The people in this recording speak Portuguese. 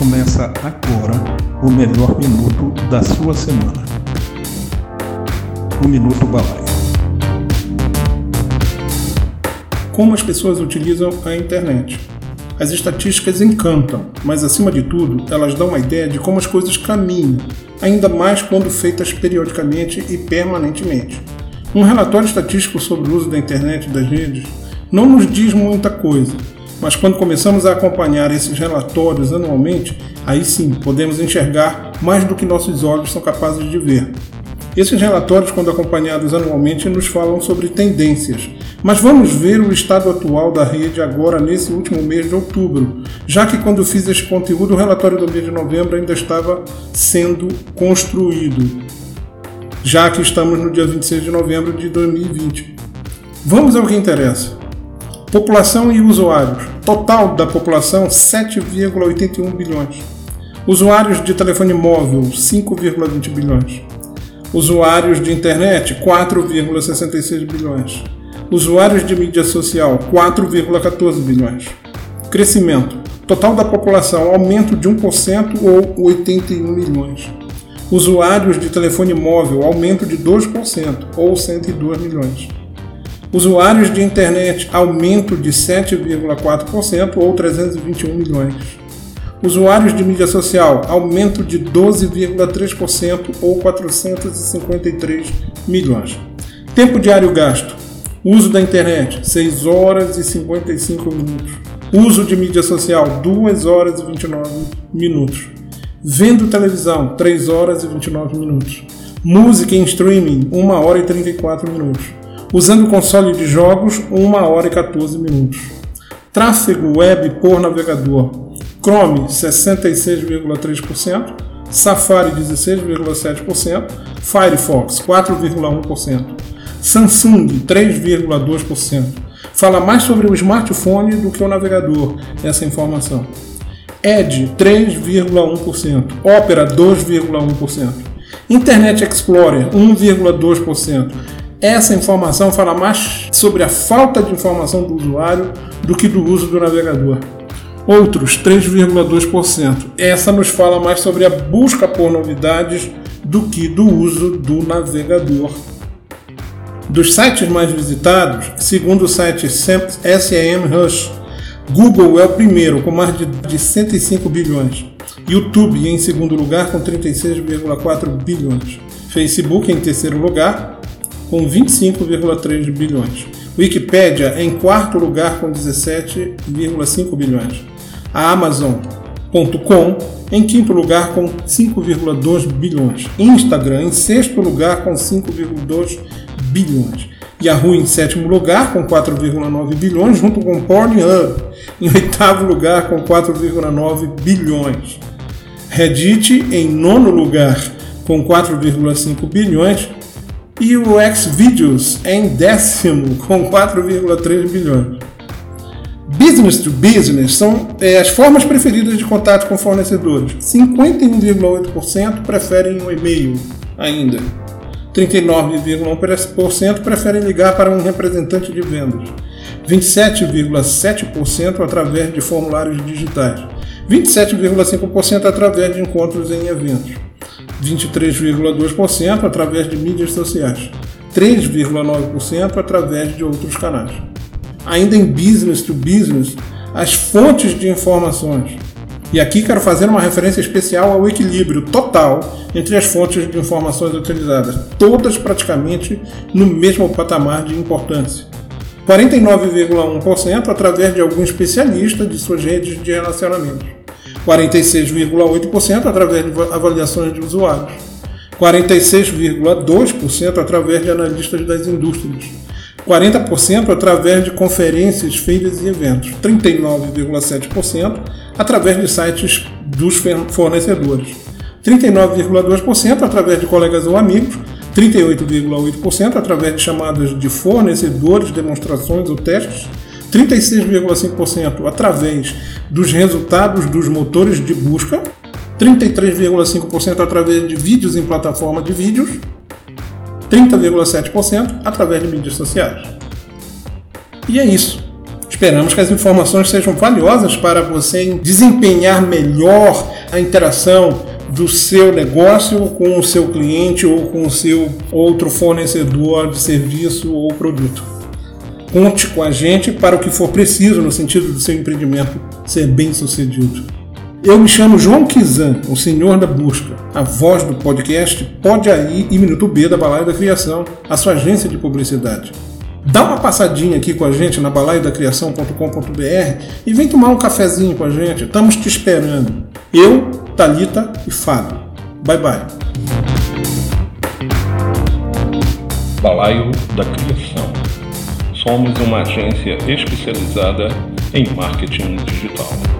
Começa agora o melhor minuto da sua semana. O Minuto Balaio. Como as pessoas utilizam a internet? As estatísticas encantam, mas acima de tudo, elas dão uma ideia de como as coisas caminham, ainda mais quando feitas periodicamente e permanentemente. Um relatório estatístico sobre o uso da internet e das redes não nos diz muita coisa, mas quando começamos a acompanhar esses relatórios anualmente, aí sim podemos enxergar mais do que nossos olhos são capazes de ver. Esses relatórios, quando acompanhados anualmente, nos falam sobre tendências, mas vamos ver o estado atual da rede agora nesse último mês de outubro, já que quando fiz esse conteúdo o relatório do mês de novembro ainda estava sendo construído, já que estamos no dia 26 de novembro de 2020. Vamos ao que interessa. População e usuários. Total da população 7,81 bilhões. Usuários de telefone móvel 5,20 bilhões. Usuários de internet 4,66 bilhões. Usuários de mídia social 4,14 bilhões. Crescimento. Total da população aumento de 1% ou 81 milhões. Usuários de telefone móvel aumento de 2% ou 102 milhões Usuários de internet, aumento de 7,4% ou 321 milhões. Usuários de mídia social, aumento de 12,3% ou 453 milhões. Tempo diário gasto. Uso da internet, 6 horas e 55 minutos. Uso de mídia social, 2 horas e 29 minutos. Vendo televisão, 3 horas e 29 minutos. Música em streaming, 1 hora e 34 minutos usando o console de jogos 1 hora e 14 minutos. Tráfego web por navegador: Chrome 66,3%, Safari 16,7%, Firefox 4,1%, Samsung 3,2%. Fala mais sobre o smartphone do que o navegador, essa informação. Edge 3,1%, Opera 2,1%, Internet Explorer 1,2%, essa informação fala mais sobre a falta de informação do usuário do que do uso do navegador. Outros 3,2%. Essa nos fala mais sobre a busca por novidades do que do uso do navegador. Dos sites mais visitados, segundo o site SEM Rush, Google é o primeiro com mais de 105 bilhões. YouTube em segundo lugar com 36,4 bilhões. Facebook em terceiro lugar com 25,3 bilhões. Wikipédia em quarto lugar com 17,5 bilhões. A Amazon.com em quinto lugar com 5,2 bilhões. Instagram em sexto lugar com 5,2 bilhões. Yahoo em sétimo lugar com 4,9 bilhões, junto com Pornhub em oitavo lugar com 4,9 bilhões. Reddit em nono lugar com 4,5 bilhões e o Xvideos em décimo com 4,3 bilhões. Business to business são é, as formas preferidas de contato com fornecedores. 51,8% preferem um e-mail ainda. 39,1% preferem ligar para um representante de vendas. 27,7% através de formulários digitais. 27,5% através de encontros em eventos. 23,2% através de mídias sociais, 3,9% através de outros canais. Ainda em business to business, as fontes de informações. E aqui quero fazer uma referência especial ao equilíbrio total entre as fontes de informações utilizadas, todas praticamente no mesmo patamar de importância. 49,1% através de algum especialista de suas redes de relacionamento. 46,8% através de avaliações de usuários, 46,2% através de analistas das indústrias, 40% através de conferências, feiras e eventos, 39,7% através de sites dos fornecedores, 39,2% através de colegas ou amigos, 38,8% através de chamadas de fornecedores, demonstrações ou testes, 36,5% através dos resultados dos motores de busca, 33,5% através de vídeos em plataforma de vídeos, 30,7% através de mídias sociais. E é isso. Esperamos que as informações sejam valiosas para você desempenhar melhor a interação do seu negócio com o seu cliente ou com o seu outro fornecedor de serviço ou produto. Conte com a gente para o que for preciso no sentido do seu empreendimento ser bem sucedido. Eu me chamo João Kizan, o senhor da busca, a voz do podcast Pode Aí e Minuto B da Balaia da Criação, a sua agência de publicidade. Dá uma passadinha aqui com a gente na balaidacriação.com.br e vem tomar um cafezinho com a gente. Estamos te esperando. Eu, Talita e Fábio. Bye bye. Balaio da Criação. Somos uma agência especializada em marketing digital.